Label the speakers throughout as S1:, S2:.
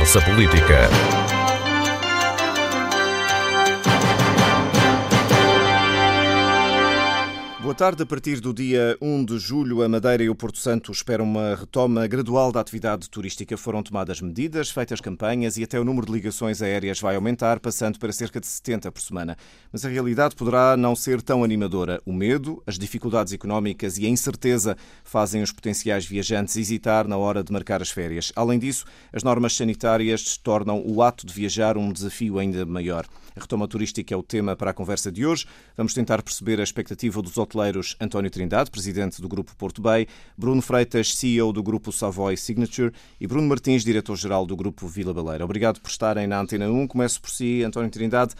S1: Conversa Política.
S2: Boa tarde. A partir do dia 1 de julho, a Madeira e o Porto Santo esperam uma retoma gradual da atividade turística. Foram tomadas medidas, feitas campanhas e até o número de ligações aéreas vai aumentar, passando para cerca de 70 por semana. Mas a realidade poderá não ser tão animadora. O medo, as dificuldades económicas e a incerteza fazem os potenciais viajantes hesitar na hora de marcar as férias. Além disso, as normas sanitárias tornam o ato de viajar um desafio ainda maior. A retoma turística é o tema para a conversa de hoje. Vamos tentar perceber a expectativa dos hoteleiros António Trindade, presidente do Grupo Porto Bay, Bruno Freitas, CEO do Grupo Savoy Signature e Bruno Martins, diretor-geral do Grupo Vila Baleira. Obrigado por estarem na Antena 1. Começo por si, António Trindade.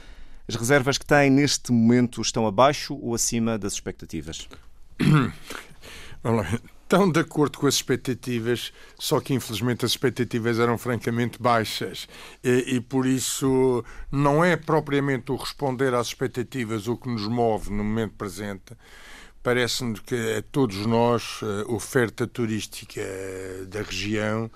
S2: As reservas que têm neste momento estão abaixo ou acima das expectativas?
S3: estão de acordo com as expectativas, só que infelizmente as expectativas eram francamente baixas e, e, por isso não é propriamente o responder às expectativas o que nos move no momento presente. Parece-me que a todos nós a oferta turística da região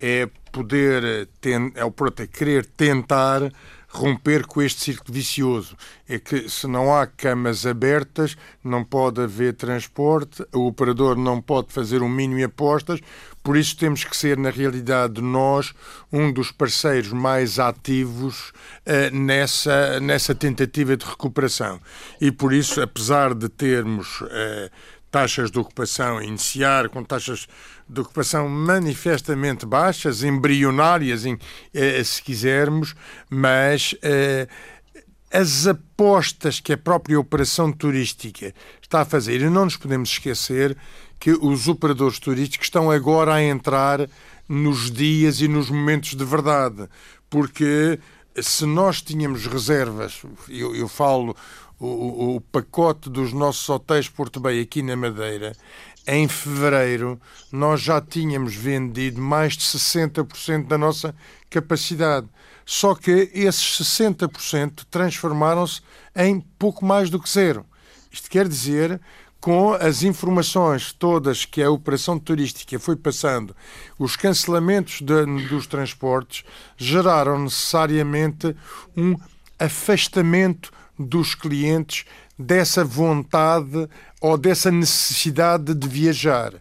S3: é poder, é o pronto, é querer tentar romper com este círculo vicioso. É que se não há camas abertas, não pode haver transporte, o operador não pode fazer um mínimo de apostas, por isso temos que ser, na realidade, nós um dos parceiros mais ativos uh, nessa, nessa tentativa de recuperação. E por isso, apesar de termos uh, taxas de ocupação iniciar com taxas de ocupação manifestamente baixas, embrionárias, em, eh, se quisermos, mas eh, as apostas que a própria operação turística está a fazer, e não nos podemos esquecer que os operadores turísticos estão agora a entrar nos dias e nos momentos de verdade, porque se nós tínhamos reservas, eu, eu falo o, o, pacote dos nossos hotéis Porto Bay aqui na Madeira, em fevereiro nós já tínhamos vendido mais de 60% da nossa capacidade. Só que esses 60% transformaram-se em pouco mais do que zero. Isto quer dizer com as informações todas que a operação turística foi passando, os cancelamentos de, dos transportes geraram necessariamente um afastamento dos clientes dessa vontade ou dessa necessidade de viajar.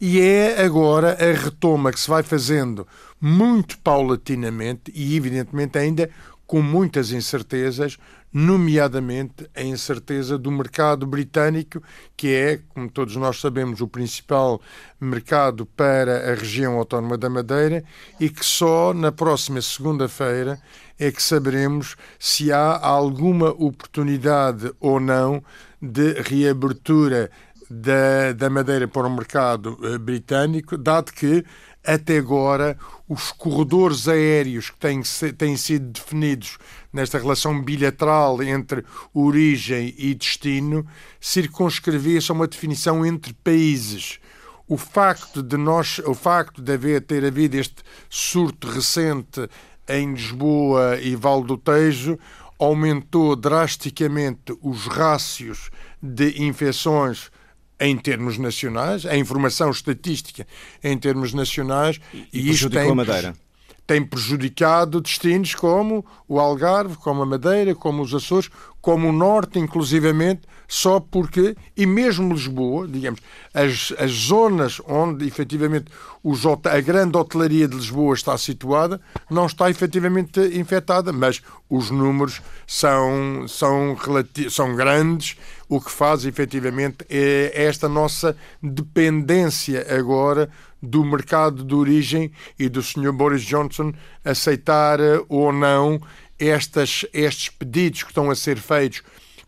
S3: E é agora a retoma que se vai fazendo muito paulatinamente e, evidentemente, ainda com muitas incertezas, nomeadamente a incerteza do mercado britânico, que é, como todos nós sabemos, o principal mercado para a região autónoma da Madeira e que só na próxima segunda-feira é que saberemos se há alguma oportunidade ou não de reabertura da, da Madeira para o mercado uh, britânico, dado que até agora os corredores aéreos que têm, têm sido definidos nesta relação bilateral entre origem e destino circunscrevia-se a uma definição entre países. O facto de nós, o facto de haver ter havido este surto recente em Lisboa e Val do Tejo aumentou drasticamente os rácios de infecções em termos nacionais, a informação estatística em termos nacionais
S2: e, e isto tem, a Madeira.
S3: Tem prejudicado destinos como o Algarve, como a Madeira, como os Açores, como o Norte, inclusivamente, só porque, e mesmo Lisboa, digamos, as, as zonas onde efetivamente os, a grande hotelaria de Lisboa está situada, não está efetivamente infectada, mas os números são, são, são grandes, o que faz efetivamente é esta nossa dependência agora do mercado de origem e do Sr. Boris Johnson aceitar ou não estas, estes pedidos que estão a ser feitos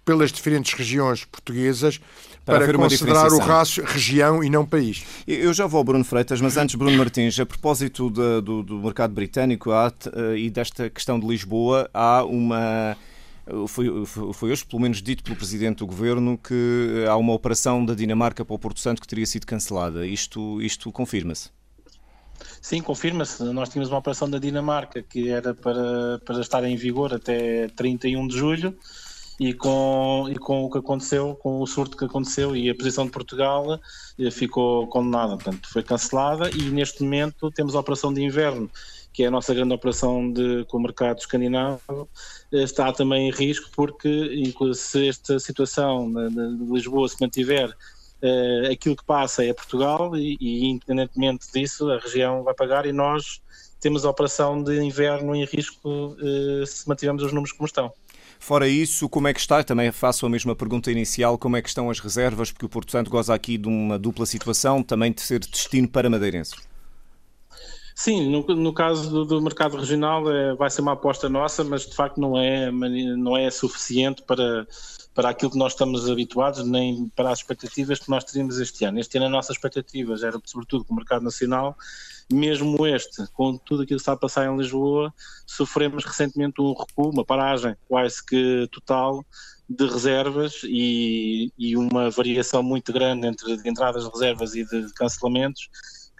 S3: pelas diferentes regiões portuguesas para, para considerar o rácio região e não país.
S2: Eu já vou ao Bruno Freitas, mas antes, Bruno Martins, a propósito de, do, do, mercado britânico há, uh, e desta questão de Lisboa, há uma. Foi, foi hoje, pelo menos dito pelo Presidente do Governo, que há uma operação da Dinamarca para o Porto Santo que teria sido cancelada. Isto, isto confirma-se?
S4: Sim, confirma-se. Nós tínhamos uma operação da Dinamarca que era para, para estar em vigor até 31 de julho e com, e com o que aconteceu, com o surto que aconteceu e a posição de Portugal eh, ficou condenada, portanto foi cancelada e neste momento temos a operação de inverno que é a nossa grande operação de, com o mercado escandinavo, está também em risco porque se esta situação de Lisboa se mantiver uh, aquilo que passa é Portugal e, e, independentemente disso, a região vai pagar e nós temos a operação de inverno em risco uh, se mantivermos os números como estão.
S2: Fora isso, como é que está? Também faço a mesma pergunta inicial: como é que estão as reservas? Porque o Porto Santo goza aqui de uma dupla situação, também de ser destino para madeirenses.
S4: Sim, no, no caso do, do, mercado regional é, vai ser uma aposta nossa, mas de facto não é, não é suficiente para, para aquilo que nós estamos habituados, nem para as expectativas que nós teríamos este ano. Este ano as nossas expectativas era sobretudo com o mercado nacional, mesmo este, com tudo aquilo que está a passar em Lisboa, sofremos recentemente um recuo, uma paragem quase que total de reservas e, e uma variação muito grande entre entradas de reservas e de cancelamentos,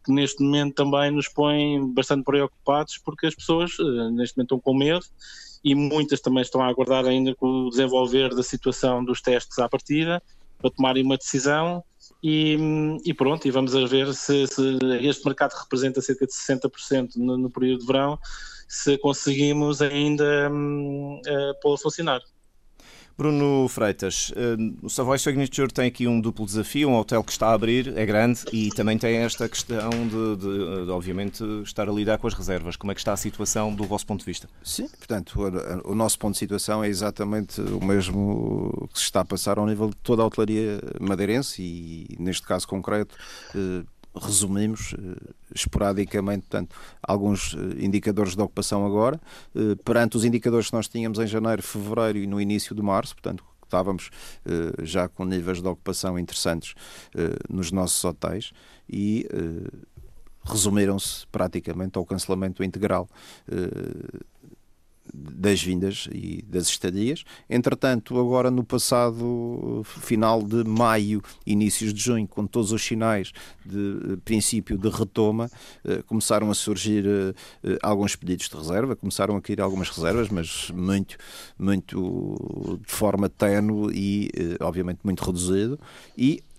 S4: que neste momento também nos põe bastante preocupados porque as pessoas eh, neste momento estão com medo e muitas também estão a aguardar ainda com o desenvolver da situação dos testes à partida para tomarem uma decisão e, e pronto, e vamos a ver se, se, este mercado representa cerca de 60% no, no período de verão, se conseguimos ainda um, uh, pô-lo funcionar.
S2: Bruno Freitas, eh, o Savoy Signature tem aqui um duplo desafio, um hotel que está a abrir, é grande e também tem esta questão de, de, de, obviamente, estar a lidar com as reservas. Como é que está a situação do vosso ponto de vista?
S1: Sim, portanto, o, o nosso ponto de situação é exatamente o mesmo que se está a passar ao nível de toda a hotelaria madeirense e, neste caso concreto, eh, resumimos eh, esporadicamente, portanto, alguns eh, indicadores de ocupação agora, eh, perante os indicadores que nós tínhamos em janeiro, fevereiro e no início de março, portanto, estávamos já com níveis de ocupação interessantes nos nossos hotéis e resumiram-se praticamente ao cancelamento integral das vindas e das estadias. Entretanto, agora no passado final de maio, inícios de junho, com todos os sinais de princípio de retoma, eh, começaram a surgir eh, alguns pedidos de reserva, começaram a cair algumas reservas, mas muito, muito de forma tenue e, eh, obviamente, muito reduzido. E eh,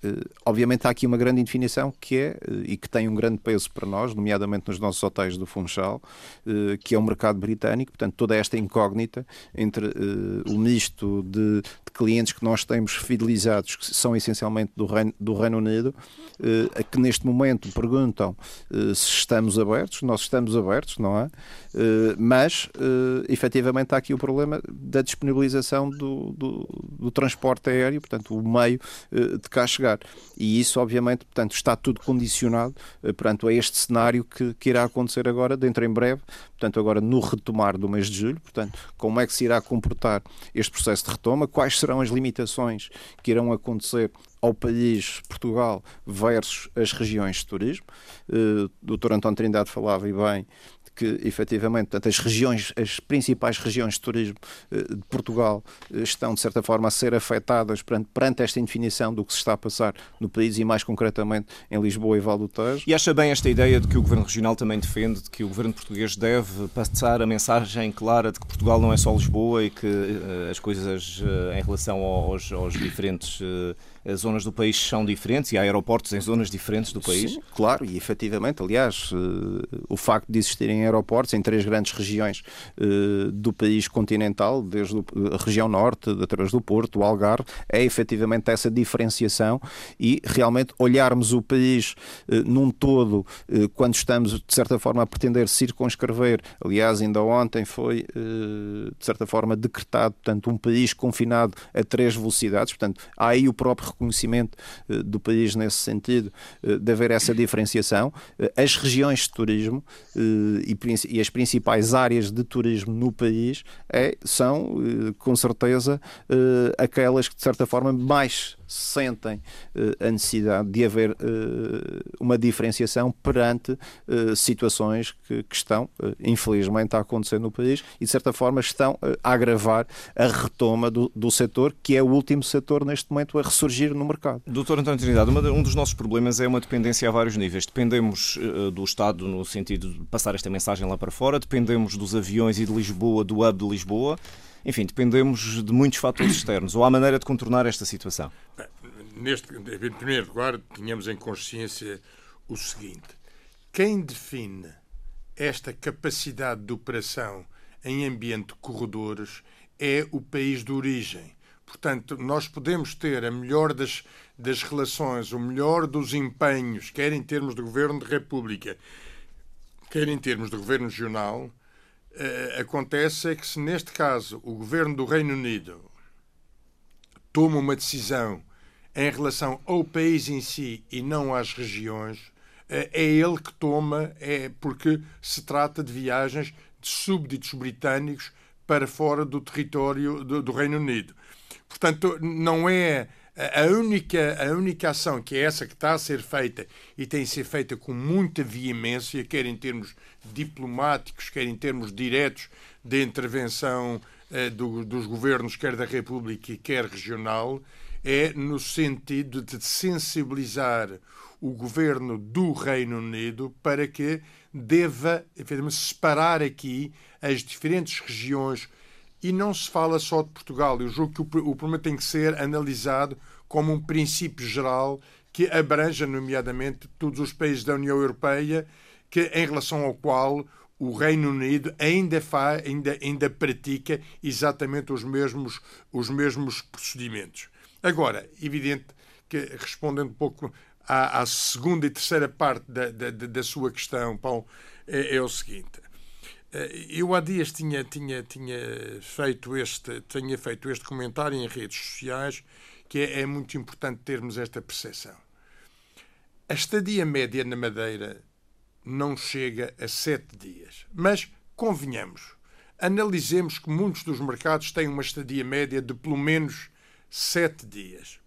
S1: obviamente há aqui uma grande indefinição que é, eh, e que tem um grande peso para nós, nomeadamente nos nossos hotéis do Funchal, eh, que é o mercado britânico, portanto toda esta incógnita entre o misto de, de clientes que nós temos fidelizados, que são essencialmente do Reino, do Reino Unido, a que neste momento perguntam se estamos abertos, nós estamos abertos, não é? Mas, efetivamente, há aqui o problema da disponibilização do, do, do transporte aéreo, portanto, o meio de cá chegar E isso, obviamente, portanto, está tudo condicionado eh, portanto, a este cenário que, que irá acontecer agora, dentro em breve, portanto, agora no retomar do mês de julho, portanto, como é que se irá comportar este processo de retoma, quais serão as limitações que irão acontecer ao país Portugal versus as regiões de turismo. Uh, o Dr. António Trindade falava e bem que efetivamente portanto, as regiões, as principais regiões de turismo eh, de Portugal eh, estão de certa forma a ser afetadas perante, perante, esta indefinição do que se está a passar no país e mais concretamente em Lisboa e Val do Tejo.
S2: E acha bem esta ideia de que o Governo Regional também defende, de que o Governo português deve passar a mensagem clara de que Portugal não é só Lisboa e que uh, as coisas uh, em relação aos, aos diferentes uh, as zonas do país são diferentes e há aeroportos em zonas diferentes do país?
S1: Sim, claro, e efetivamente, aliás, o facto de existirem aeroportos em três grandes regiões uh, do país continental, desde a região norte, através do Porto, o Algarve, é efetivamente essa diferenciação e realmente olharmos o país num todo, quando estamos, de certa forma, a pretender circunscrever, aliás, ainda ontem foi, de certa forma, decretado, portanto, um país confinado a três velocidades, portanto, há aí o próprio reconhecimento do país nesse sentido, de haver essa diferenciação. As regiões de turismo e as principais áreas de turismo no país é, são, eh, com certeza, eh, aquelas que, de certa forma, mais sentem uh, a necessidade de haver uh, uma diferenciação perante uh, situações que, que estão, infelizmente, a acontecer no país e, de certa forma, estão a agravar a retoma do, do setor, que é o último setor, neste momento, a ressurgir no mercado.
S2: Doutor António Trinidade, um dos nossos problemas é uma dependência a vários níveis. Dependemos do Estado no sentido de passar esta mensagem lá para fora, dependemos dos aviões e de Lisboa, do hub de Lisboa. Enfim, dependemos de muitos fatores externos. Ou há maneira de contornar esta situação?
S3: Neste, em primeiro lugar, tínhamos em consciência o seguinte: quem define esta capacidade de operação em ambiente de corredores é o país de origem. Portanto, nós podemos ter a melhor das, das relações, o melhor dos empenhos, quer em termos de governo de república, quer em termos de governo regional. Uh, acontece é que, se neste caso o governo do Reino Unido toma uma decisão em relação ao país em si e não às regiões, uh, é ele que toma, é porque se trata de viagens de súbditos britânicos para fora do território do, do Reino Unido. Portanto, não é a única, a única ação que é essa que está a ser feita e tem a ser feita com muita veemência, quer em termos diplomáticos, quer em termos diretos de intervenção eh, do, dos governos, quer da República, quer regional, é no sentido de sensibilizar o governo do Reino Unido para que deva, efetivamente, separar aqui as diferentes regiões e não se fala só de Portugal. Eu julgo que o, problema tem que ser analisado como um princípio geral que abranja, nomeadamente, todos os países da União Europeia, que, em relação ao qual o Reino Unido ainda, faz, ainda, ainda pratica exatamente os mesmos, os mesmos procedimentos. Agora, evidente que, respondendo um pouco à, à segunda e terceira parte da, da, da sua questão, Paulo, é, é o seguinte. Eh, eu há dias tinha, tinha, tinha, feito este, tinha feito este comentário em redes sociais que é, é muito importante termos esta percepção. A estadia média na Madeira não chega a sete dias. Mas, convenhamos, analisemos que muitos dos mercados têm uma estadia média de pelo menos sete dias.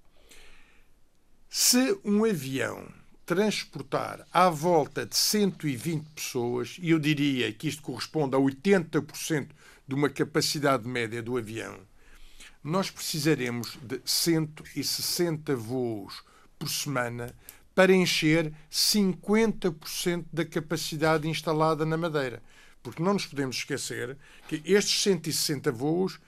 S3: Se um avião transportar à volta de 120 pessoas, e eu diria que isto corresponde a 80% de uma capacidade média do avião, nós precisaremos de 160 voos por semana para encher 50% da capacidade instalada na Madeira. Porque não nos podemos esquecer que estes 160 voos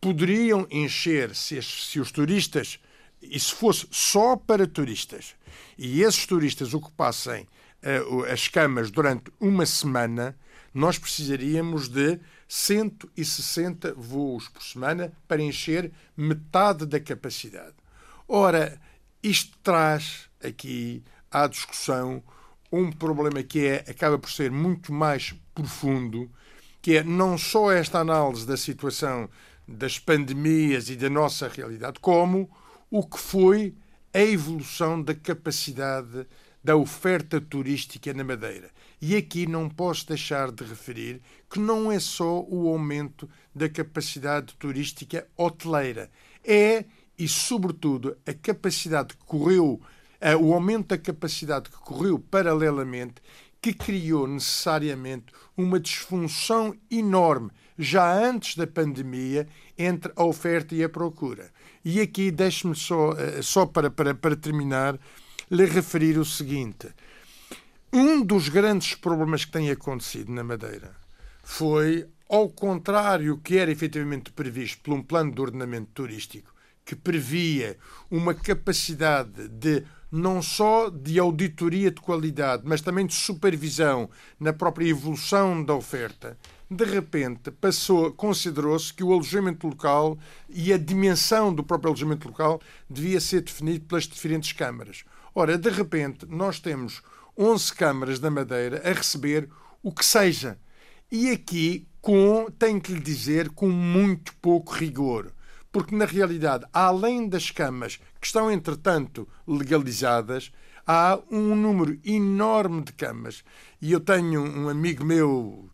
S3: poderiam encher, se, se os turistas e se fosse só para turistas e esses turistas ocupassem uh, as camas durante uma semana, nós precisaríamos de 160 voos por semana para encher metade da capacidade. Ora, isto traz aqui à discussão um problema que é, acaba por ser muito mais profundo, que é não só esta análise da situação das pandemias e da nossa realidade, como o que foi a evolução da capacidade da oferta turística na Madeira. E aqui não posso deixar de referir que não é só o aumento da capacidade turística hoteleira, é e, sobretudo, a capacidade que correu, o aumento da capacidade que correu paralelamente, que criou necessariamente uma disfunção enorme já antes da pandemia entre a oferta e a procura. E aqui deixe-me só, eh, só para, para, para terminar, lhe referir o seguinte. Um dos grandes problemas que tem acontecido na Madeira foi, ao contrário que era efetivamente previsto por um plano de ordenamento turístico, que previa uma capacidade de não só de auditoria de qualidade, mas também de supervisão na própria evolução da oferta, de repente passou, considerou-se que o alojamento local e a dimensão do próprio alojamento local devia ser definido pelas diferentes câmaras. Ora, de repente, nós temos 11 câmaras da Madeira a receber o que seja. E aqui, com, tenho que lhe dizer, com muito pouco rigor. Porque, na realidade, além das camas que estão, entretanto, legalizadas, há um número enorme de camas. E eu tenho um amigo meu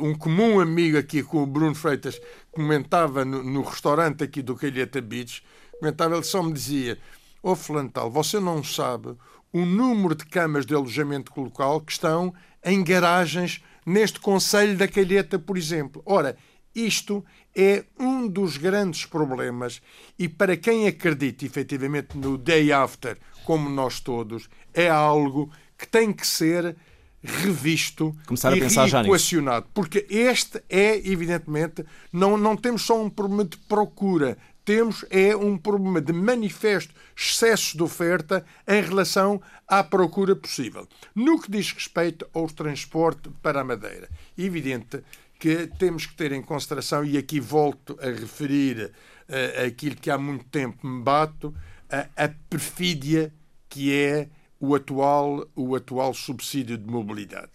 S3: um comum amigo aqui com o Bruno Freitas comentava no, no restaurante aqui do Calheta Beach, comentava, ele só me dizia Ô oh, Flantal, você não sabe o número de camas de alojamento local que estão em garagens neste Conselho da Calheta, por exemplo. Ora, isto é um dos grandes problemas e para quem acredita efetivamente no day after, como nós todos, é algo que tem que ser revisto
S2: Começar
S3: e
S2: reequacionado.
S3: Porque este é, evidentemente, não, não temos só um problema de procura, temos é um problema de manifesto excesso de oferta em relação à procura possível. No que diz respeito ao transporte para a Madeira, evidente que temos que ter em consideração, e aqui volto a referir uh, aquilo que há muito tempo me bato, a, a perfídia que é o atual, o atual subsídio de mobilidade.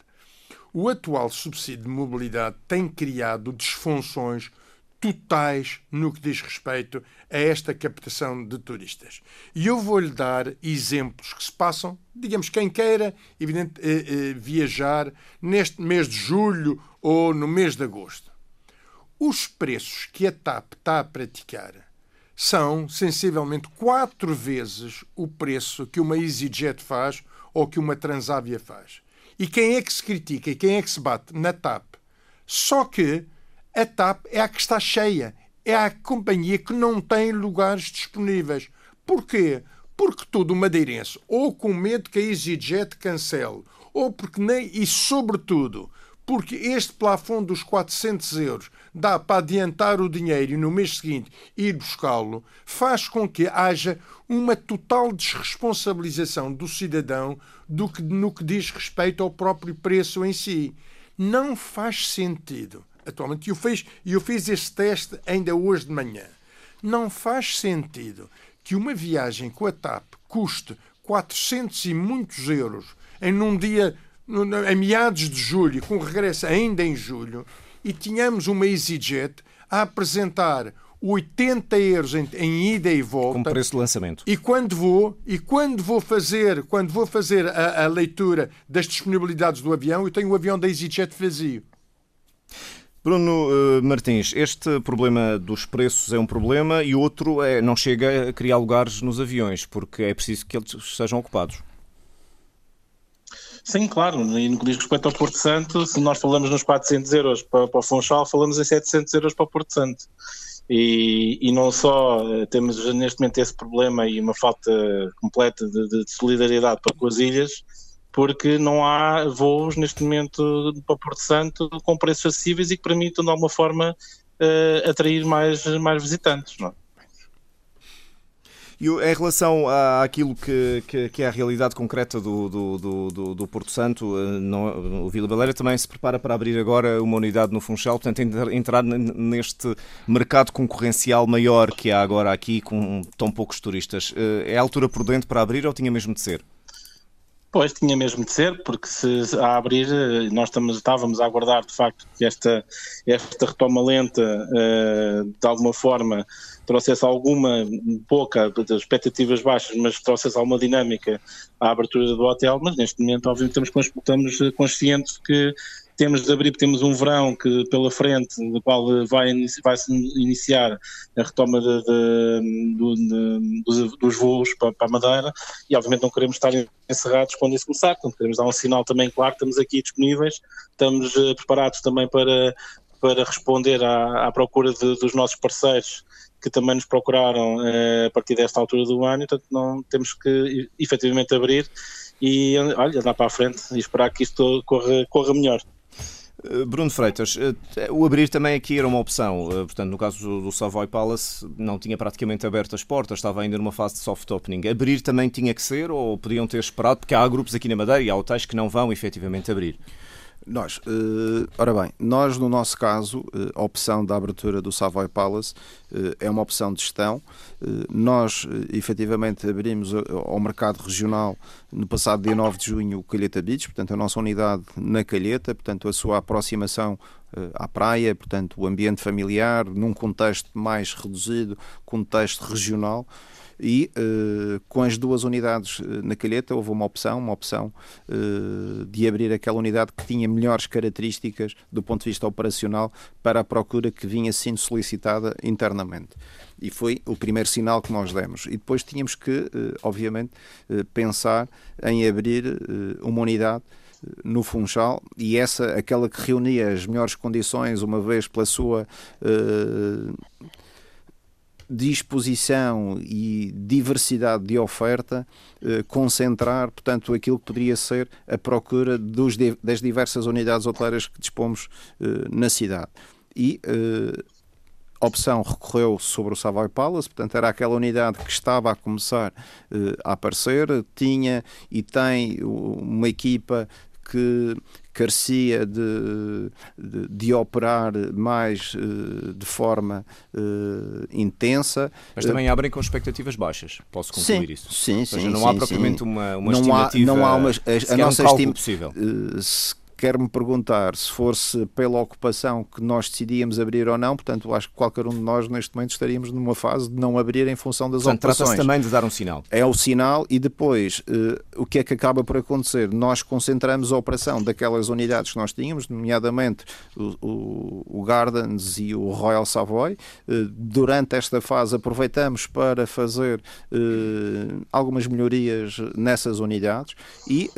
S3: O atual subsídio de mobilidade tem criado disfunções totais no que diz respeito a esta captação de turistas. E eu vou-lhe dar exemplos que se passam, digamos, quem queira evidente, eh, eh, viajar neste mês de julho ou no mês de agosto. Os preços que a TAP está a praticar são sensivelmente quatro vezes o preço que uma EasyJet faz ou que uma Transavia faz. E quem é que se critica e quem é que se bate? Na TAP. Só que a TAP é a que está cheia. É a companhia que não tem lugares disponíveis. Porquê? Porque todo madeirense, ou com medo que a EasyJet cancele, ou porque nem, e sobretudo, porque este plafond dos 400 euros dá para adiantar o dinheiro e no mês seguinte ir buscá-lo, faz com que haja uma total desresponsabilização do cidadão do que, no que diz respeito ao próprio preço em si. Não faz sentido atualmente, eu fiz, eu fiz esse teste ainda hoje de manhã. Não faz sentido que uma viagem com a TAP custe 400 e muitos euros em um dia, em meados de julho, com regresso ainda em julho, e tínhamos uma EasyJet a apresentar 80 euros em, em, ida e volta.
S2: Como preço de lançamento.
S3: E quando vou, e quando vou fazer, quando vou fazer a, a leitura das disponibilidades do avião, eu tenho o avião da EasyJet vazio.
S2: Bruno uh, Martins, este problema dos preços é um problema e outro é não chega a criar lugares nos aviões, porque é preciso que eles sejam ocupados.
S4: Sim, claro, e no que diz respeito ao Porto Santo, se nós falamos nos 400 euros para, para o Funchal, falamos em 700 euros para o Porto Santo. E, e, não só eh, temos neste momento esse problema e uma falta completa de, de solidariedade para com as ilhas, porque não há voos neste momento para Porto Santo com preços acessíveis e que permitam de alguma forma uh, atrair mais, mais visitantes. Não é?
S2: E em relação àquilo que, que, que, é a realidade concreta do, do, do, do Porto Santo, eh, o Vila Baleira também se prepara para abrir agora uma unidade no Funchal, portanto, entrar neste mercado concorrencial maior que há agora aqui com tão poucos turistas. Eh, é a altura prudente para abrir ou tinha mesmo de ser?
S4: Pois, tinha mesmo de ser, porque se a abrir, eh, nós estamos, estávamos a aguardar de facto que esta, esta retoma lenta, de alguma forma, trouxesse alguma, pouca, expectativas baixas, mas trouxesse alguma dinâmica à abertura do hotel, mas neste momento, obviamente, estamos, estamos conscientes que temos de abrir, temos um verão que pela frente, no qual vai, vai se iniciar a retoma de, de, de, dos, dos, voos para, para, a Madeira e obviamente não queremos estar encerrados quando isso começar, queremos dar um sinal também claro, estamos aqui disponíveis, estamos uh, preparados também para, para responder à, à procura dos nossos parceiros que também nos procuraram uh, a partir desta altura do ano, portanto não temos que efetivamente abrir e olha, andar para a frente e esperar que isto corra, corra melhor.
S2: Eh, Bruno Freitas, eh, o abrir também aqui era uma opção. Eh, portanto, no caso do Savoy Palace, não tinha praticamente aberto as portas, estava ainda numa fase de soft opening. Abrir também tinha que ser ou podiam ter esperado? Porque há grupos aqui na Madeira e há hotéis que não vão efetivamente abrir.
S1: Nós, uh, ora bem, nós no nosso caso, uh, a opção da abertura do Savoy Palace uh, é uma opção de gestão. nós, efetivamente, abrimos ao mercado regional no passado dia 9 de junho o Calheta Beach, portanto, a nossa unidade na Calheta, portanto, a sua aproximação à praia, portanto, o ambiente familiar, num contexto mais reduzido, contexto regional e uh, com as duas unidades eh, na calheta houve uma opção, uma opção uh, de abrir aquela unidade que tinha melhores características do ponto de vista operacional para a procura que vinha sendo solicitada internamente. E foi o primeiro sinal que nós demos. E depois tínhamos que, obviamente, pensar em abrir uma unidade no Funchal e essa, aquela que reunia as melhores condições, uma vez pela sua uh, disposição e diversidade de oferta eh, concentrar, portanto, aquilo que poderia ser a procura dos, das diversas unidades hoteleiras que dispomos eh, na cidade. E, eh, opção recorreu sobre o Savoy Palace, portanto era aquela unidade que estava a começar uh, a aparecer, tinha e tem uma equipa que carecia de, de, de, operar mais uh, de forma uh, intensa.
S2: Mas também abrem com expectativas baixas, posso concluir
S1: sim,
S2: isso?
S1: Sim, sim.
S2: não
S1: sim,
S2: há propriamente
S1: sim.
S2: uma, uma
S1: não
S2: estimativa,
S1: há, não há uma, a, a nossa
S2: um
S1: estima,
S2: possível.
S1: Uh, quer-me perguntar se fosse pela ocupação que nós decidíamos abrir ou não, portanto, acho que qualquer um de nós neste momento estaríamos numa fase de não abrir em função das
S2: portanto,
S1: ocupações.
S2: Trata-se também de dar um sinal.
S1: É o sinal e depois uh, o que é que acaba por acontecer? Nós concentramos a operação daquelas unidades que nós tínhamos, nomeadamente o, o, o Gardens e o Royal Savoy. Uh, durante esta fase aproveitamos para fazer uh, algumas melhorias nessas unidades e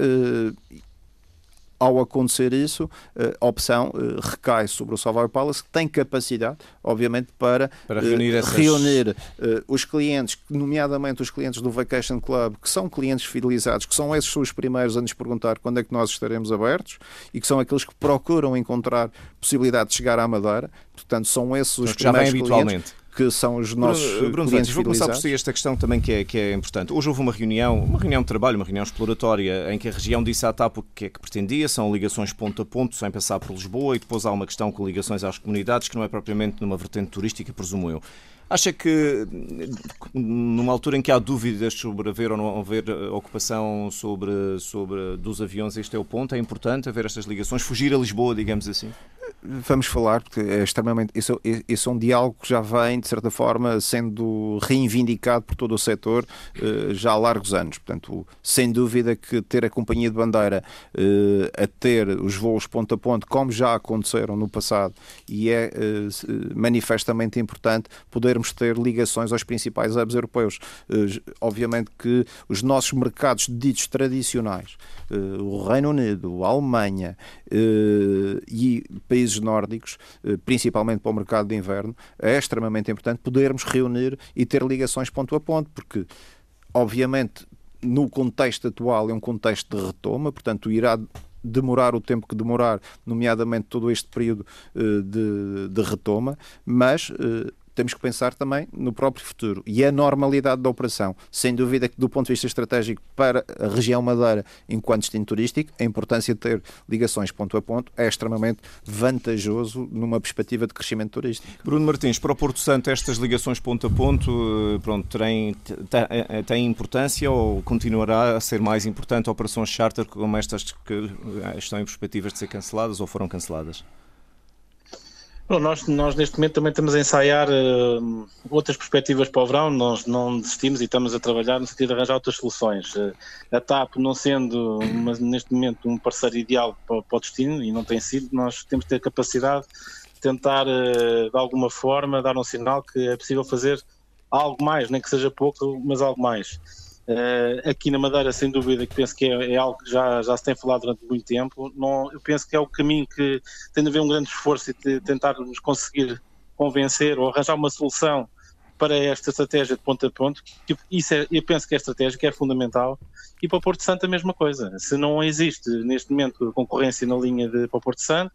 S1: ao acontecer isso, a opção eh, recai sobre o Savoy Palace, que tem capacidade, obviamente, para,
S2: para reunir,
S1: uh,
S2: essas...
S1: reunir os clientes, nomeadamente os clientes do Vacation Club, que são clientes fidelizados, que são esses os primeiros a nos perguntar quando é que nós estaremos abertos e que são aqueles que procuram encontrar possibilidade de chegar à Madeira. Portanto, são esses os
S2: então,
S1: primeiros
S2: clientes
S1: que são os nossos
S2: Bruno, Bruno
S1: clientes
S2: vou começar por si esta questão também que é, que é importante. Hoje houve uma reunião, uma reunião de trabalho, uma reunião exploratória, em que a região disse à TAP o que é que pretendia, são ligações ponto a ponto, sem passar por Lisboa, e depois há uma questão com ligações às comunidades, que não é propriamente numa vertente turística, presumo eu. Acha que, numa altura em que há dúvidas sobre haver ou não haver eh, ocupação sobre, sobre dos aviões, este é o ponto? É importante haver estas ligações? Fugir a Lisboa, digamos assim?
S1: Vamos falar, porque é extremamente. Isso, isso é um diálogo que já vem, de certa forma, sendo reivindicado por todo o setor eh, já há largos anos. Portanto, sem dúvida que ter a companhia de bandeira eh, a ter os voos ponto a ponto, como já aconteceram no passado, e é manifestamente importante poder podermos ter ligações aos principais hubs europeus. Eh, obviamente que os nossos mercados ditos tradicionais, eh, o Reino Unido, a Alemanha eh, e países nórdicos, principalmente para o mercado de inverno, é extremamente importante podermos reunir e ter ligações ponto a ponto, porque obviamente no contexto atual é um contexto de retoma, portanto irá demorar o tempo que demorar, nomeadamente todo este período de, de retoma, mas temos que pensar também no próprio futuro e a normalidade da operação. Sem dúvida que, do ponto de vista estratégico para a região Madeira, enquanto destino turístico, a importância de ter ligações ponto a ponto é extremamente vantajoso numa perspectiva de crescimento turístico.
S2: Bruno Martins, para o Porto Santo, estas ligações ponto a ponto eh, pronto, têm, eh, têm importância ou continuará a ser mais importante operações charter como estas que eh, estão em perspectivas de ser canceladas ou foram canceladas?
S4: Bom, nós, nós neste momento também estamos a ensaiar uh, outras perspectivas para o verão, nós não desistimos e estamos a trabalhar no sentido de arranjar outras soluções. Uh, a TAP não sendo uma, neste momento um parceiro ideal para, para, o destino e não tem sido, nós temos que ter capacidade de tentar uh, de alguma forma dar um sinal que é possível fazer algo mais, nem que seja pouco, mas algo mais. Uh, aqui na Madeira, sem dúvida, que penso que é, é, algo que já, já se tem falado durante muito tempo. Não, eu penso que é o caminho que tem de haver um grande esforço e tentarmos conseguir convencer ou arranjar uma solução para esta estratégia de ponto a ponto. Isso é, eu penso que é estratégica, é fundamental e para o Porto Santo a mesma coisa. Se não existe neste momento concorrência na linha de para o Porto Santo,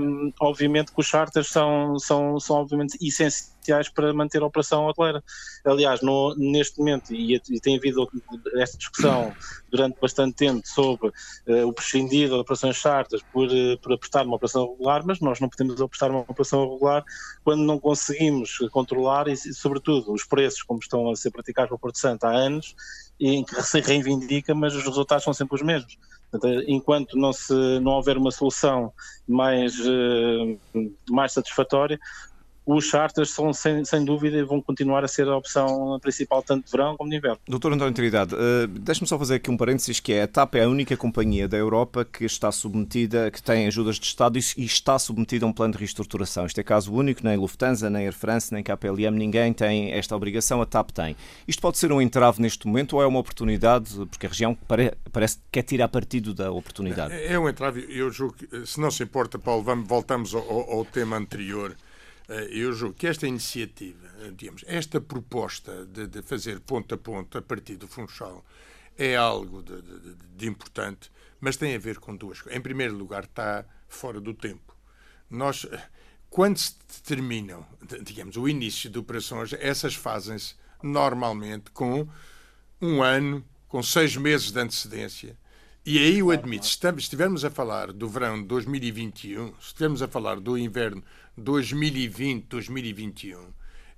S4: um, obviamente que os charters são, são, são obviamente essenciais para manter a operação hoteleira. Aliás, no, neste momento, e, e, tem havido esta discussão durante bastante tempo sobre uh, o prescindir de operações charters por, uh, por apostar numa operação regular, mas nós não podemos apostar numa operação regular quando não conseguimos controlar e, sobretudo, os preços como estão a ser praticados para o Porto Santo há anos em que se reivindica, mas os resultados são sempre os mesmos. Enquanto não, se, não houver uma solução mais, uh, mais satisfatória, os charters são, sem, sem dúvida, vão continuar a ser a opção principal tanto de verão como de inverno.
S2: Doutor António Trindade, uh, deixe-me só fazer aqui um parênteses, que é a TAP é a única companhia da Europa que está submetida, que tem ajudas de Estado e está submetida a um plano de reestruturação. Isto é caso único, nem Lufthansa, nem Air France, nem KPLM, ninguém tem esta obrigação, a TAP tem. Isto pode ser um entrave neste momento ou é uma oportunidade, porque a região pare, parece que quer tirar partido da oportunidade?
S3: É, é um entrave, eu julgo que, se não se importa, Paulo, vamos, voltamos ao, ao tema anterior eh, eu julgo que esta iniciativa, eh, digamos, esta proposta de, de fazer ponto a ponto a partir do Funchal é algo de, de, de, importante, mas tem a ver com duas coisas. Em primeiro lugar, está fora do tempo. Nós, quando se determinam, digamos, o início de operações, essas fazem-se normalmente com um ano, com seis meses de antecedência. E aí eu admito, se estivermos a falar do verão de 2021, se estivermos a falar do inverno 2020-2021,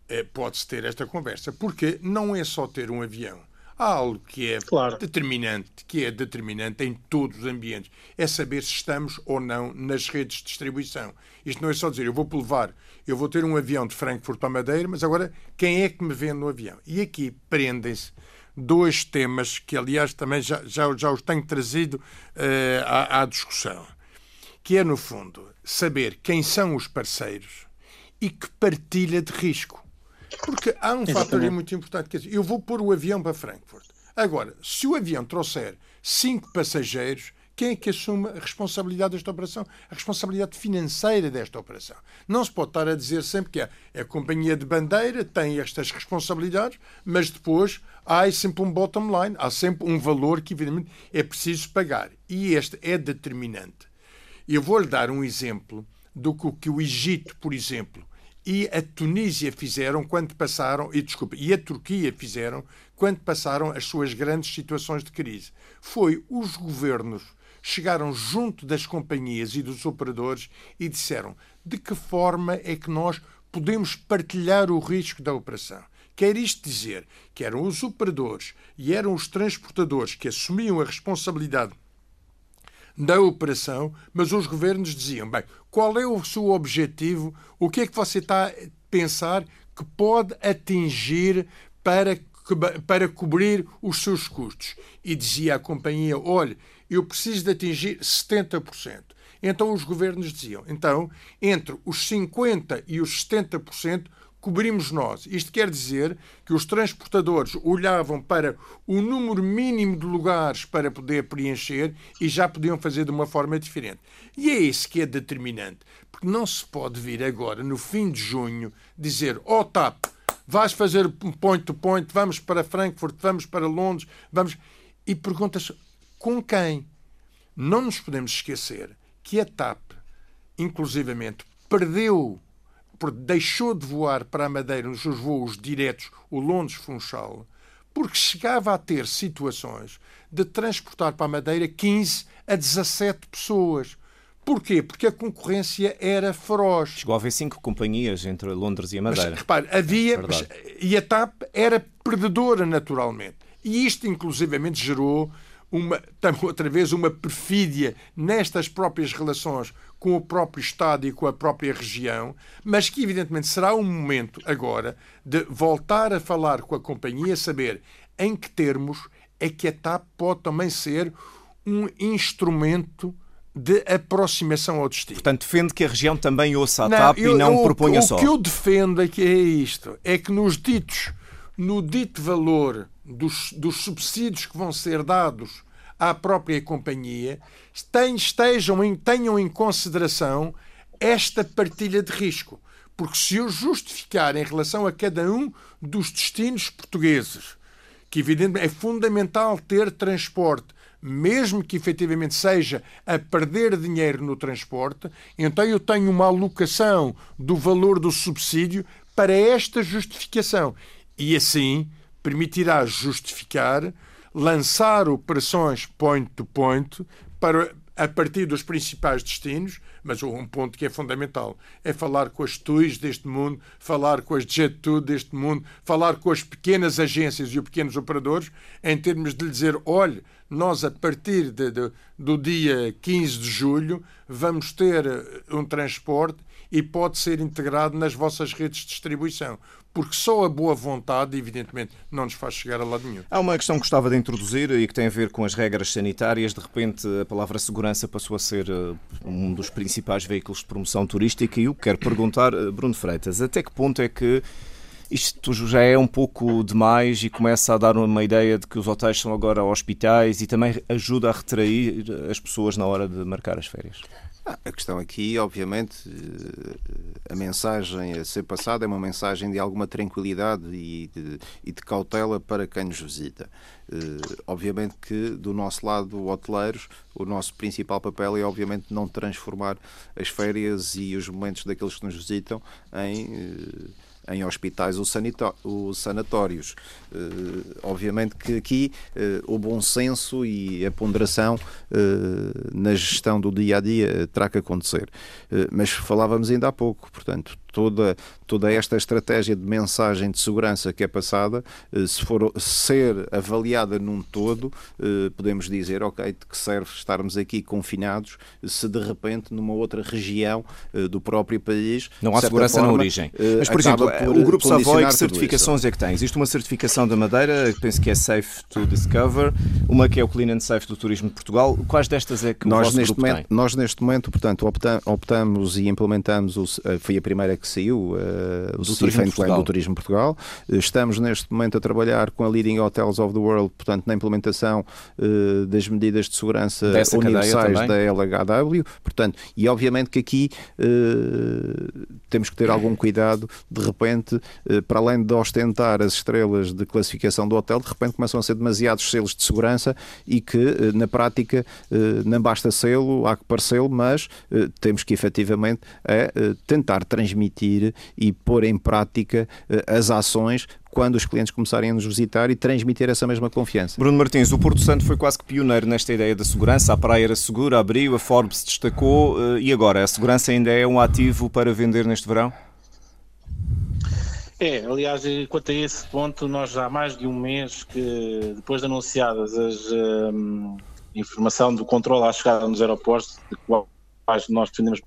S3: eh, pode-se ter esta conversa. Porque não é só ter um avião. Há algo que é claro. determinante, que é determinante em todos os ambientes. É saber se estamos ou não nas redes de distribuição. Isto não é só dizer, eu vou levar, eu vou ter um avião de Frankfurt para Madeira, mas agora quem é que me vende no avião? E aqui prendem-se dois temas que, aliás, também já, já, já os tenho trazido uh, à, à discussão. Que é, no fundo, saber quem são os parceiros e que partilha de risco. Porque há um fator muito importante, quer dizer, eu vou pôr o avião para Frankfurt. Agora, se o avião trouxer cinco passageiros, quem é que assume a responsabilidade desta operação? A responsabilidade financeira desta operação. Não se pode estar a dizer sempre que é, é a companhia de bandeira tem estas responsabilidades, mas depois há sempre um bottom line, há sempre um valor que, evidentemente, é preciso pagar. E este é determinante. Eu vou-lhe dar um exemplo do que o Egito, por exemplo, e a Tunísia fizeram quando passaram, e desculpa, e a Turquia fizeram quando passaram as suas grandes situações de crise. Foi os governos chegaram junto das companhias e dos operadores e disseram de que forma é que nós podemos partilhar o risco da operação. Quer isto dizer que eram os operadores e eram os transportadores que assumiam a responsabilidade da operação, mas os governos diziam: bem, qual é o seu objetivo? O que é que você está a pensar que pode atingir para, para cobrir os seus custos? E dizia a companhia: olha, eu preciso de atingir 70%. Então os governos diziam: então, entre os 50% e os 70%, cobrimos nós. Isto quer dizer que os transportadores olhavam para o número mínimo de lugares para poder preencher e já podiam fazer de uma forma diferente. E é isso que é determinante, porque não se pode vir agora, no fim de junho, dizer: ó oh, TAP, vais fazer point to point, vamos para Frankfurt, vamos para Londres, vamos. E perguntas com quem? Não nos podemos esquecer que a TAP, inclusivamente, perdeu deixou de voar para a Madeira nos seus voos diretos, o Londres-Funchal, porque chegava a ter situações de transportar para a Madeira 15 a 17 pessoas. Porquê? Porque a concorrência era feroz.
S2: Chegou a haver cinco companhias entre Londres e a Madeira.
S3: Mas, repare, havia. É mas, e a TAP era perdedora, naturalmente. E isto, inclusivamente, gerou uma, outra vez uma perfídia nestas próprias relações com o próprio Estado e com a própria região, mas que evidentemente será um momento agora de voltar a falar com a companhia, saber em que termos é que a TAP pode também ser um instrumento de aproximação ao destino.
S2: Portanto, defende que a região também ouça a não, TAP eu, e não eu, proponha
S3: o,
S2: só.
S3: O que eu defendo aqui é isto, é que nos ditos, no dito valor dos, dos subsídios que vão ser dados à própria companhia, estejam em, tenham em consideração esta partilha de risco. Porque se eu justificar em relação a cada um dos destinos portugueses, que evidentemente é fundamental ter transporte, mesmo que efetivamente seja a perder dinheiro no transporte, então eu tenho uma alocação do valor do subsídio para esta justificação. E assim permitirá justificar lançar operações point-to-point para a partir dos principais destinos, mas um ponto que é fundamental é falar com as TUIs deste mundo, falar com as Jet2 deste mundo, falar com as pequenas agências e os pequenos operadores, em termos de lhe dizer: olhe, nós a partir de, de, do dia 15 de julho vamos ter um transporte e pode ser integrado nas vossas redes de distribuição porque só a boa vontade, evidentemente, não nos faz chegar a lado nenhum.
S2: Há uma questão que gostava de introduzir e que tem a ver com as regras sanitárias. De repente, a palavra segurança passou a ser eh, um dos principais veículos de promoção turística e eu quero perguntar, eh, Bruno Freitas, até que ponto é que isto já é um pouco demais e começa a dar uma ideia de que os hotéis são agora hospitais e também ajuda a retrair as pessoas na hora de marcar as férias?
S1: Ah, a questão aqui, obviamente, eh, a mensagem a ser passada é uma mensagem de alguma tranquilidade e de, e de cautela para quem nos visita. Eh, obviamente que, do nosso lado, hoteleiros, o nosso principal papel é, obviamente, não transformar as férias e os momentos daqueles que nos visitam em eh, em hospitais ou, sanatórios. Uh, obviamente que aqui uh, o bom senso e a ponderação uh, na gestão do dia a dia terá que acontecer. mas falávamos ainda há pouco, portanto, toda, toda esta estratégia de mensagem de segurança que é passada, eh, se for ser avaliada num todo, eh, podemos dizer, ok, de que serve estarmos aqui confinados se de repente numa outra região eh, do próprio país.
S2: Não há segurança forma, na origem. Mas, por exemplo, por o Grupo Savoy, que certificações é que tem? Existe uma certificação da Madeira, que penso que é Safe to Discover, uma que é o Clean and Safe do Turismo de Portugal. Quais destas é que
S1: nós, neste
S2: momento, tem?
S1: Nós, neste momento, portanto, optamos e implementamos, o, foi a primeira que saiu, uh, o Turismo do Turismo Portugal. Eh, estamos neste momento a trabalhar com a Leading Hotels of the World, portanto, na implementação uh, das medidas de segurança Dessa universais da LHW. Portanto, e obviamente que aqui uh, temos que ter algum cuidado, de repente, para além de ostentar as estrelas de classificação do hotel, de repente começam a ser demasiados selos de segurança e que, na prática, não basta selo, há que parecê-lo, mas temos que efetivamente é, tentar transmitir e pôr em prática eh, as ações quando os clientes começarem a nos visitar e transmitir essa mesma confiança.
S2: Bruno Martins, o Porto Santo foi quase que pioneiro nesta ideia da segurança. A praia era segura, abriu, a Forbes destacou eh, e agora a segurança ainda é um ativo para vender neste verão?
S4: É, aliás, quanto a esse ponto, nós já há mais de um mês que, depois de anunciadas as um, informação do controle à chegada nos aeroportos, de quais nós defendemos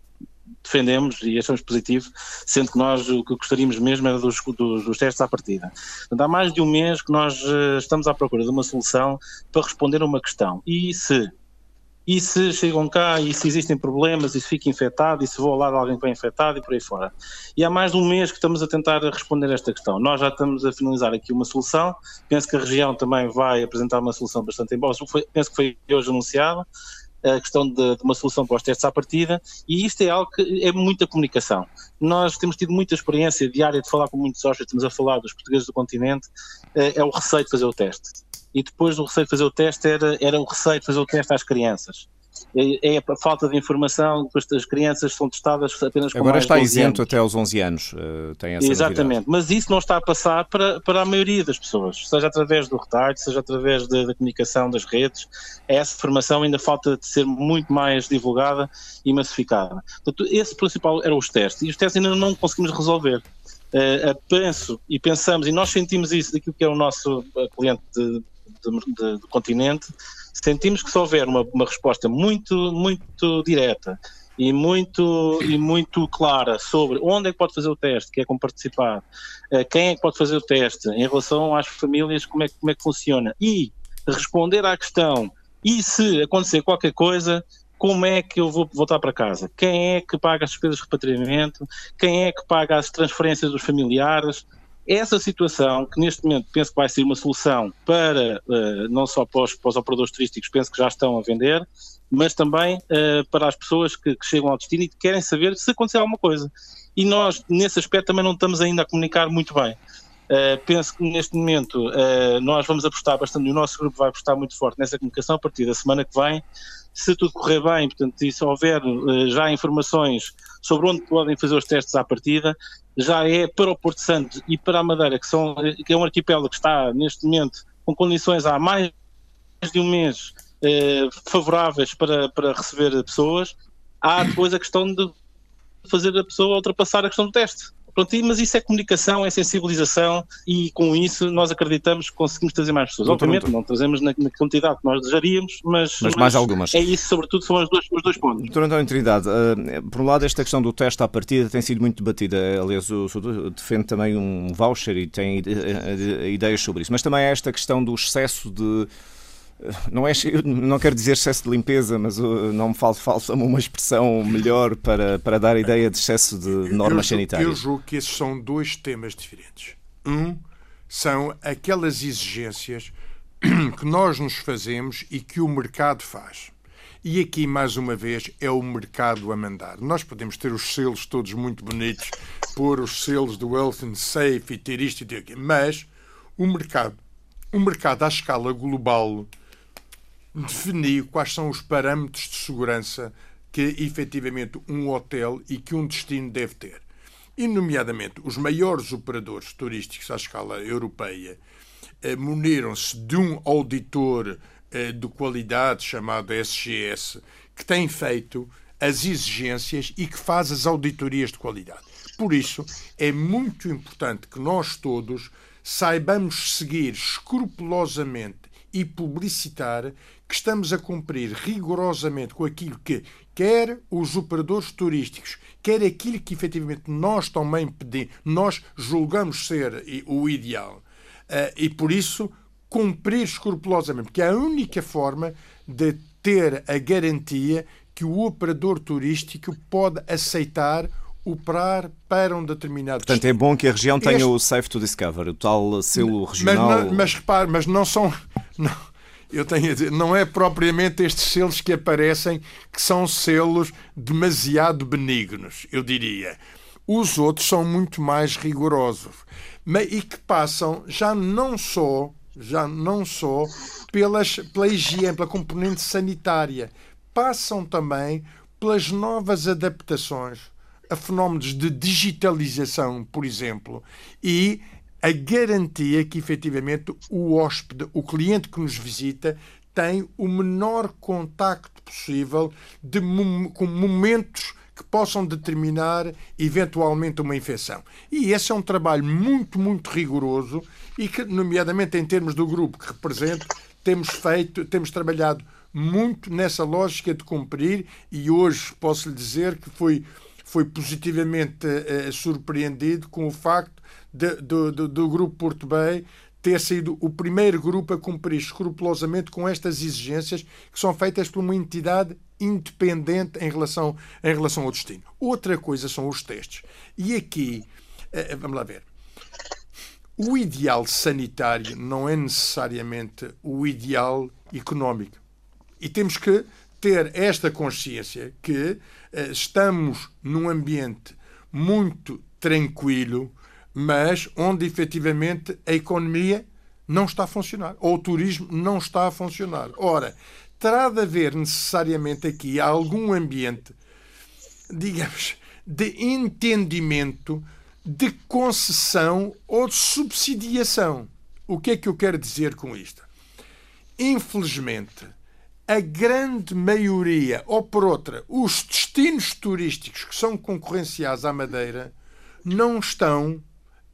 S4: defendemos e achamos positivo, sendo que nós o que gostaríamos mesmo era dos, dos, dos testes à partida. Portanto, há mais de um mês que nós uh, estamos à procura de uma solução para responder a uma questão. E se? E se chegam cá e se existem problemas e se fica infectado e se vou ao lado de alguém que vai infectado e por aí fora. E há mais de um mês que estamos a tentar responder esta questão. Nós já estamos a finalizar aqui uma solução. Penso que a região também vai apresentar uma solução bastante em boa. Penso que foi hoje anunciada a questão de, de, uma solução para os testes à partida, e isto é algo que é muita comunicação. Nós temos tido muita experiência diária de falar com muitos sócios, estamos a falar dos portugueses do continente, é, é o receio de fazer o teste. E depois do receio de fazer o teste era, era o receio de fazer o teste às crianças é, é a falta de informação, depois as crianças são testadas apenas com
S2: Agora está
S4: isento
S2: até aos 11 anos, uh, tem essa
S4: Exatamente,
S2: novidade.
S4: mas isso não está a passar para, para a maioria das pessoas, seja através do retalho, seja através da, da comunicação das redes, essa informação ainda falta de ser muito mais divulgada e massificada. Portanto, esse principal era os testes, e os testes ainda não conseguimos resolver. Uh, penso e pensamos, e nós sentimos isso daquilo que é o nosso eh, cliente de, de, de, do continente, sentimos que se houver uma, uma resposta muito, muito direta e muito, e muito clara sobre onde é que pode fazer o teste, é que pode participar, eh, quem é que pode fazer o teste, em relação às famílias, como é, como é que funciona, e responder à questão, e se acontecer qualquer coisa, como é que eu vou voltar para casa? Quem é que paga as despesas de repatriamento? Quem é que paga as transferências dos familiares? Essa situação, que neste momento penso que vai ser uma solução para, uh, não só para os, para os, operadores turísticos, penso que já estão a vender, mas também uh, para as pessoas que, que, chegam ao destino e que querem saber se acontecer alguma coisa. E nós, nesse aspecto, também não estamos ainda a comunicar muito bem. Uh, penso que neste momento nós vamos apostar bastante, o nosso grupo vai apostar muito forte nessa comunicação a partir da semana que vem, se tudo correr bem, portanto, e se houver uh, já informações sobre onde podem fazer os testes à partida, já é para o Porto Santo e para a Madeira, que, são, que é um arquipélago que está neste momento com condições há mais de um mês uh, favoráveis para, para receber pessoas, há depois a questão de fazer a pessoa ultrapassar a questão do teste. Pronto, mas isso é comunicação, é sensibilização e com isso nós acreditamos que conseguimos trazer mais pessoas. Doutor, Obviamente não trazemos na, na, quantidade que nós desejaríamos, mas,
S2: mas, mas, mais algumas.
S4: É isso, sobretudo, são os dois, os dois pontos.
S2: Doutor António Trindade, uh, por um lado esta questão do teste à partida tem sido muito debatida. Aliás, o senhor defende também um voucher e tem uh, ideias sobre isso, mas também há esta questão do excesso de não, é, não quero dizer excesso de limpeza, mas uh, não me falta, falta uma expressão melhor para, para dar a ideia de excesso de normas
S3: eu,
S2: sanitárias.
S3: Eu julgo que esses são dois temas diferentes. Um são aquelas exigências que nós nos fazemos e que o mercado faz. E aqui, mais uma vez, é o mercado a mandar. Nós podemos ter os selos todos muito bonitos, pôr os selos do Wealth and Safe e ter isto e ter aquilo, mas o mercado, o mercado à escala global, definiu quais são os parâmetros de segurança que efetivamente um hotel e que um destino deve ter. E, nomeadamente, os maiores operadores turísticos à escala europeia eh, muniram-se de um auditor eh, de qualidade chamado SGS, que tem feito as exigências e que faz as auditorias de qualidade. Por isso, é muito importante que nós todos saibamos seguir escrupulosamente e publicitar que estamos a cumprir rigorosamente com aquilo que quer os operadores turísticos, quer aquilo que efetivamente nós também pedimos, nós julgamos ser o ideal. Eh, e por isso cumprir escrupulosamente, porque é a única forma de ter a garantia que o operador turístico pode aceitar operar para um determinado
S2: Portanto, é bom que a região tenha este... o Safe to Discover, o tal selo regional.
S3: Mas, mas repare, mas não são. Não, eu tenho a dizer, não é propriamente estes selos que aparecem que são selos demasiado benignos, eu diria. Os outros são muito mais rigorosos e que passam já não só já não só pelas, pela higiene, pela componente sanitária, passam também pelas novas adaptações a fenómenos de digitalização, por exemplo, e a garantia que efetivamente o hóspede, o cliente que nos visita, tem o menor contacto possível de, com momentos que possam determinar eventualmente uma infecção. E esse é um trabalho muito, muito rigoroso e que, nomeadamente em termos do grupo que represento, temos feito, temos trabalhado muito nessa lógica de cumprir e hoje posso lhe dizer que foi, foi positivamente uh, surpreendido com o facto de, do, do, Grupo Porto Bay ter sido o primeiro grupo a cumprir escrupulosamente com estas exigências que são feitas por uma entidade independente em relação, em relação ao destino. Outra coisa são os testes. E aqui, uh, vamos lá ver. O ideal sanitário não é necessariamente o ideal económico. E temos que ter esta consciência que uh, estamos num ambiente muito tranquilo, mas onde efetivamente a economia não está a funcionar, ou o turismo não está a funcionar. Ora, terá de haver necessariamente aqui algum ambiente, digamos, de entendimento de concessão ou de subsidiação. O que é que eu quero dizer com isto? Infelizmente, a grande maioria, ou por outra, os destinos turísticos que são concorrenciais à Madeira, não estão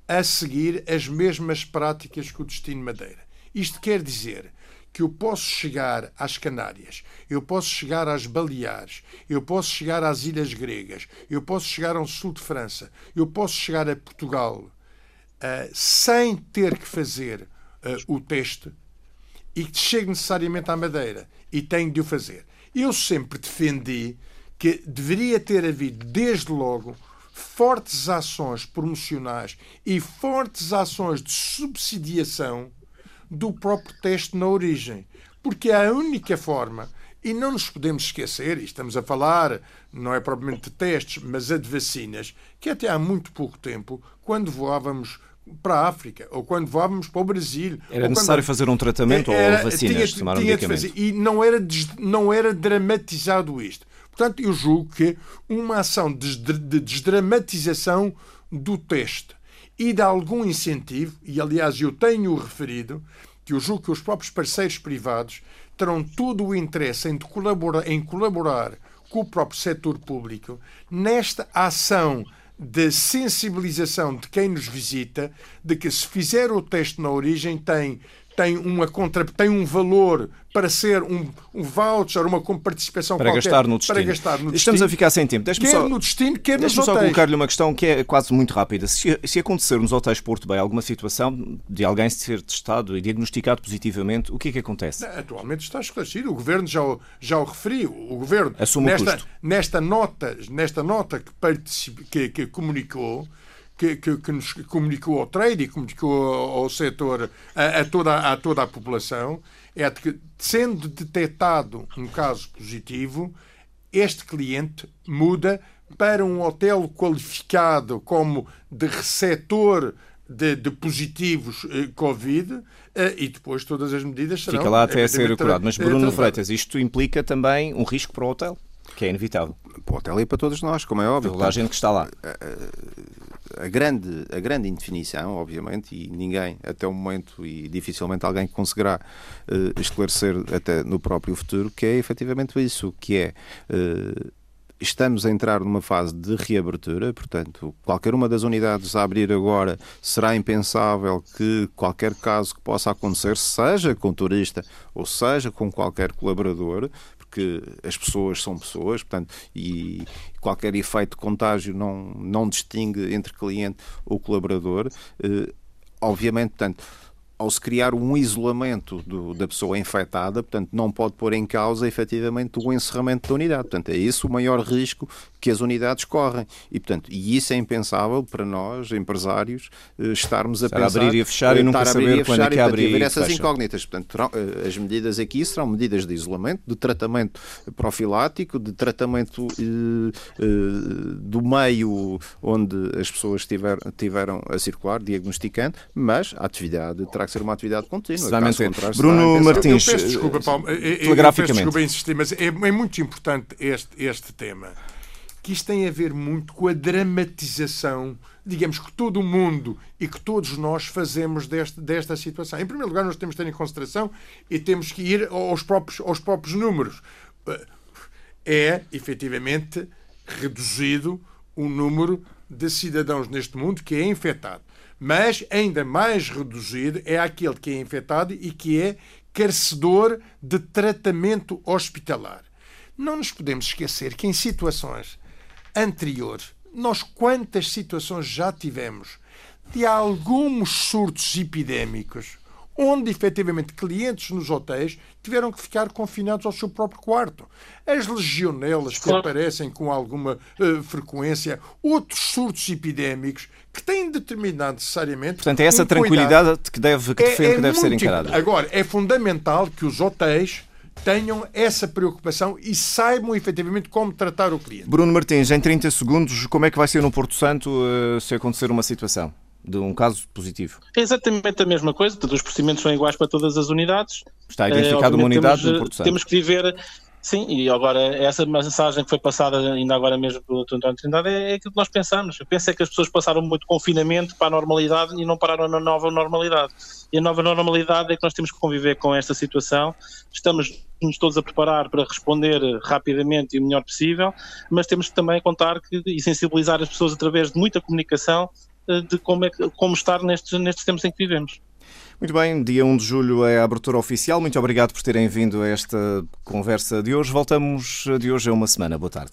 S3: a seguir as mesmas práticas que o destino Madeira. Isto quer dizer que eu posso chegar às Canárias, eu posso chegar às Baleares, eu posso chegar às Ilhas Gregas, eu posso chegar ao sul de França, eu posso chegar a Portugal uh, sem ter que fazer uh, o teste e que chegue necessariamente à Madeira e tenho de o fazer. Eu sempre defendi que deveria ter havido, desde logo, fortes ações promocionais e fortes ações de subsidiação do próprio teste na origem. Porque é a única forma, e não nos podemos esquecer, e estamos a falar, não é propriamente de testes, mas a de vacinas, que até há muito pouco tempo, quando voávamos para a África ou quando voávamos para o Brasil.
S2: Era necessário fazer um tratamento era, ou vacinas,
S3: tinha, tinha de fazer, E não era, não era dramatizado isto. Portanto, eu julgo que uma ação de desdramatização do teste e de algum incentivo, e aliás eu tenho referido, que eu julgo que os próprios parceiros privados terão todo o interesse em colaborar, em colaborar com o próprio setor público nesta ação de sensibilização de quem nos visita de que se fizer o teste na origem tem tem, uma contra, tem um valor para ser um, um voucher, uma participação
S2: para
S3: qualquer,
S2: gastar no destino.
S3: Para gastar no
S2: Estamos
S3: destino,
S2: a ficar sem tempo.
S3: Quer
S2: só,
S3: no destino, quer nos
S2: só colocar-lhe uma questão que é quase muito rápida. Se, se acontecer nos hotéis Porto Bem alguma situação de alguém ser testado e diagnosticado positivamente, o que é que acontece?
S3: Atualmente está esclarecido. O Governo já o, já o referiu. O Governo,
S2: Assume
S3: nesta,
S2: o
S3: nesta nota, nesta nota que, que, que comunicou, que, que, que nos comunicou ao trade e comunicou ao setor, a, a, toda, a toda a população, é de que, sendo detectado um caso positivo, este cliente muda para um hotel qualificado como de receptor de, de positivos eh, Covid eh, e depois todas as medidas serão...
S2: Fica lá até a ser curado. Mas, Bruno Freitas, isto implica também um risco para o hotel, que é inevitável.
S1: Para o hotel e para todos nós, como é óbvio.
S2: Toda a gente que está lá.
S1: A, a, grande, a grande indefinição, obviamente, e ninguém, até o momento, e dificilmente alguém conseguirá uh, esclarecer até no próprio futuro, que é efetivamente isso, que é... Uh, estamos a entrar numa fase de reabertura, portanto, qualquer uma das unidades a abrir agora será impensável que qualquer caso que possa acontecer, seja com turista ou seja com qualquer colaborador, porque as pessoas são pessoas, portanto, e qualquer efeito de contágio não, não distingue entre cliente ou colaborador. Eh, obviamente, portanto, ao se criar um isolamento do, da pessoa infectada, portanto, não pode pôr em causa efetivamente o encerramento da unidade. Portanto, é esse o maior risco que as unidades correm. E, portanto, e isso é impensável para nós, empresários, eh, estarmos a
S2: estar
S1: pensar...
S2: a abrir e a fechar e nunca saber quando é que abre e,
S1: e essas incógnitas. Portanto, terão, eh, as medidas aqui serão medidas de isolamento, de tratamento profilático, de tratamento eh, eh, do meio onde as pessoas tiver, tiveram a circular, diagnosticando, mas a atividade terá que ser uma atividade contínua.
S2: Bruno Martins,
S3: eu peço desculpa, Paulo, eu, eu, eu peço desculpa insistir, mas é, é muito importante este, este tema que isto tem a ver muito com a dramatização, digamos que todo o mundo e que todos nós fazemos deste, desta situação. Em primeiro lugar, nós temos que ter em consideração e temos que ir aos próprios, aos próprios números. É, efetivamente, reduzido o número de cidadãos neste mundo que é infectado. Mas ainda mais reduzido é aquele que é infectado e que é carecedor de tratamento hospitalar. Não nos podemos esquecer que em situações anteriores, nós quantas situações já tivemos de alguns surtos epidémicos onde efetivamente clientes nos hotéis tiveram que ficar confinados ao seu próprio quarto. As legionelas que aparecem com alguma uh, frequência, outros surtos epidémicos que têm determinado necessariamente.
S2: Portanto, é essa um tranquilidade cuidado. que, deve, que defende é, é que deve ser encarada.
S3: Agora, é fundamental que os hotéis tenham essa preocupação e saibam efetivamente como tratar o cliente.
S2: Bruno Martins, em 30 segundos, como é que vai ser no Porto Santo uh, se acontecer uma situação? de um caso positivo.
S4: É exatamente a mesma coisa, os procedimentos são iguais para todas as unidades.
S2: Está identificada uh, uma unidade
S4: temos,
S2: no Porto Santo.
S4: Temos que viver Sim, e agora essa mensagem que foi passada ainda agora mesmo pelo Dr. António Trindade é, é aquilo que nós pensamos. Eu penso é que as pessoas passaram muito confinamento para a normalidade e não pararam na nova normalidade. E a nova normalidade é que nós temos que conviver com esta situação. Estamos nos todos a preparar para responder rapidamente e o melhor possível, mas temos que também contar que, e sensibilizar as pessoas através de muita comunicação eh, de como, é, como estar nestes, nestes tempos em que vivemos.
S2: Muito bem, dia 1 de julho é a abertura oficial. Muito obrigado por terem vindo a esta conversa de hoje. Voltamos de hoje a uma semana. Boa tarde.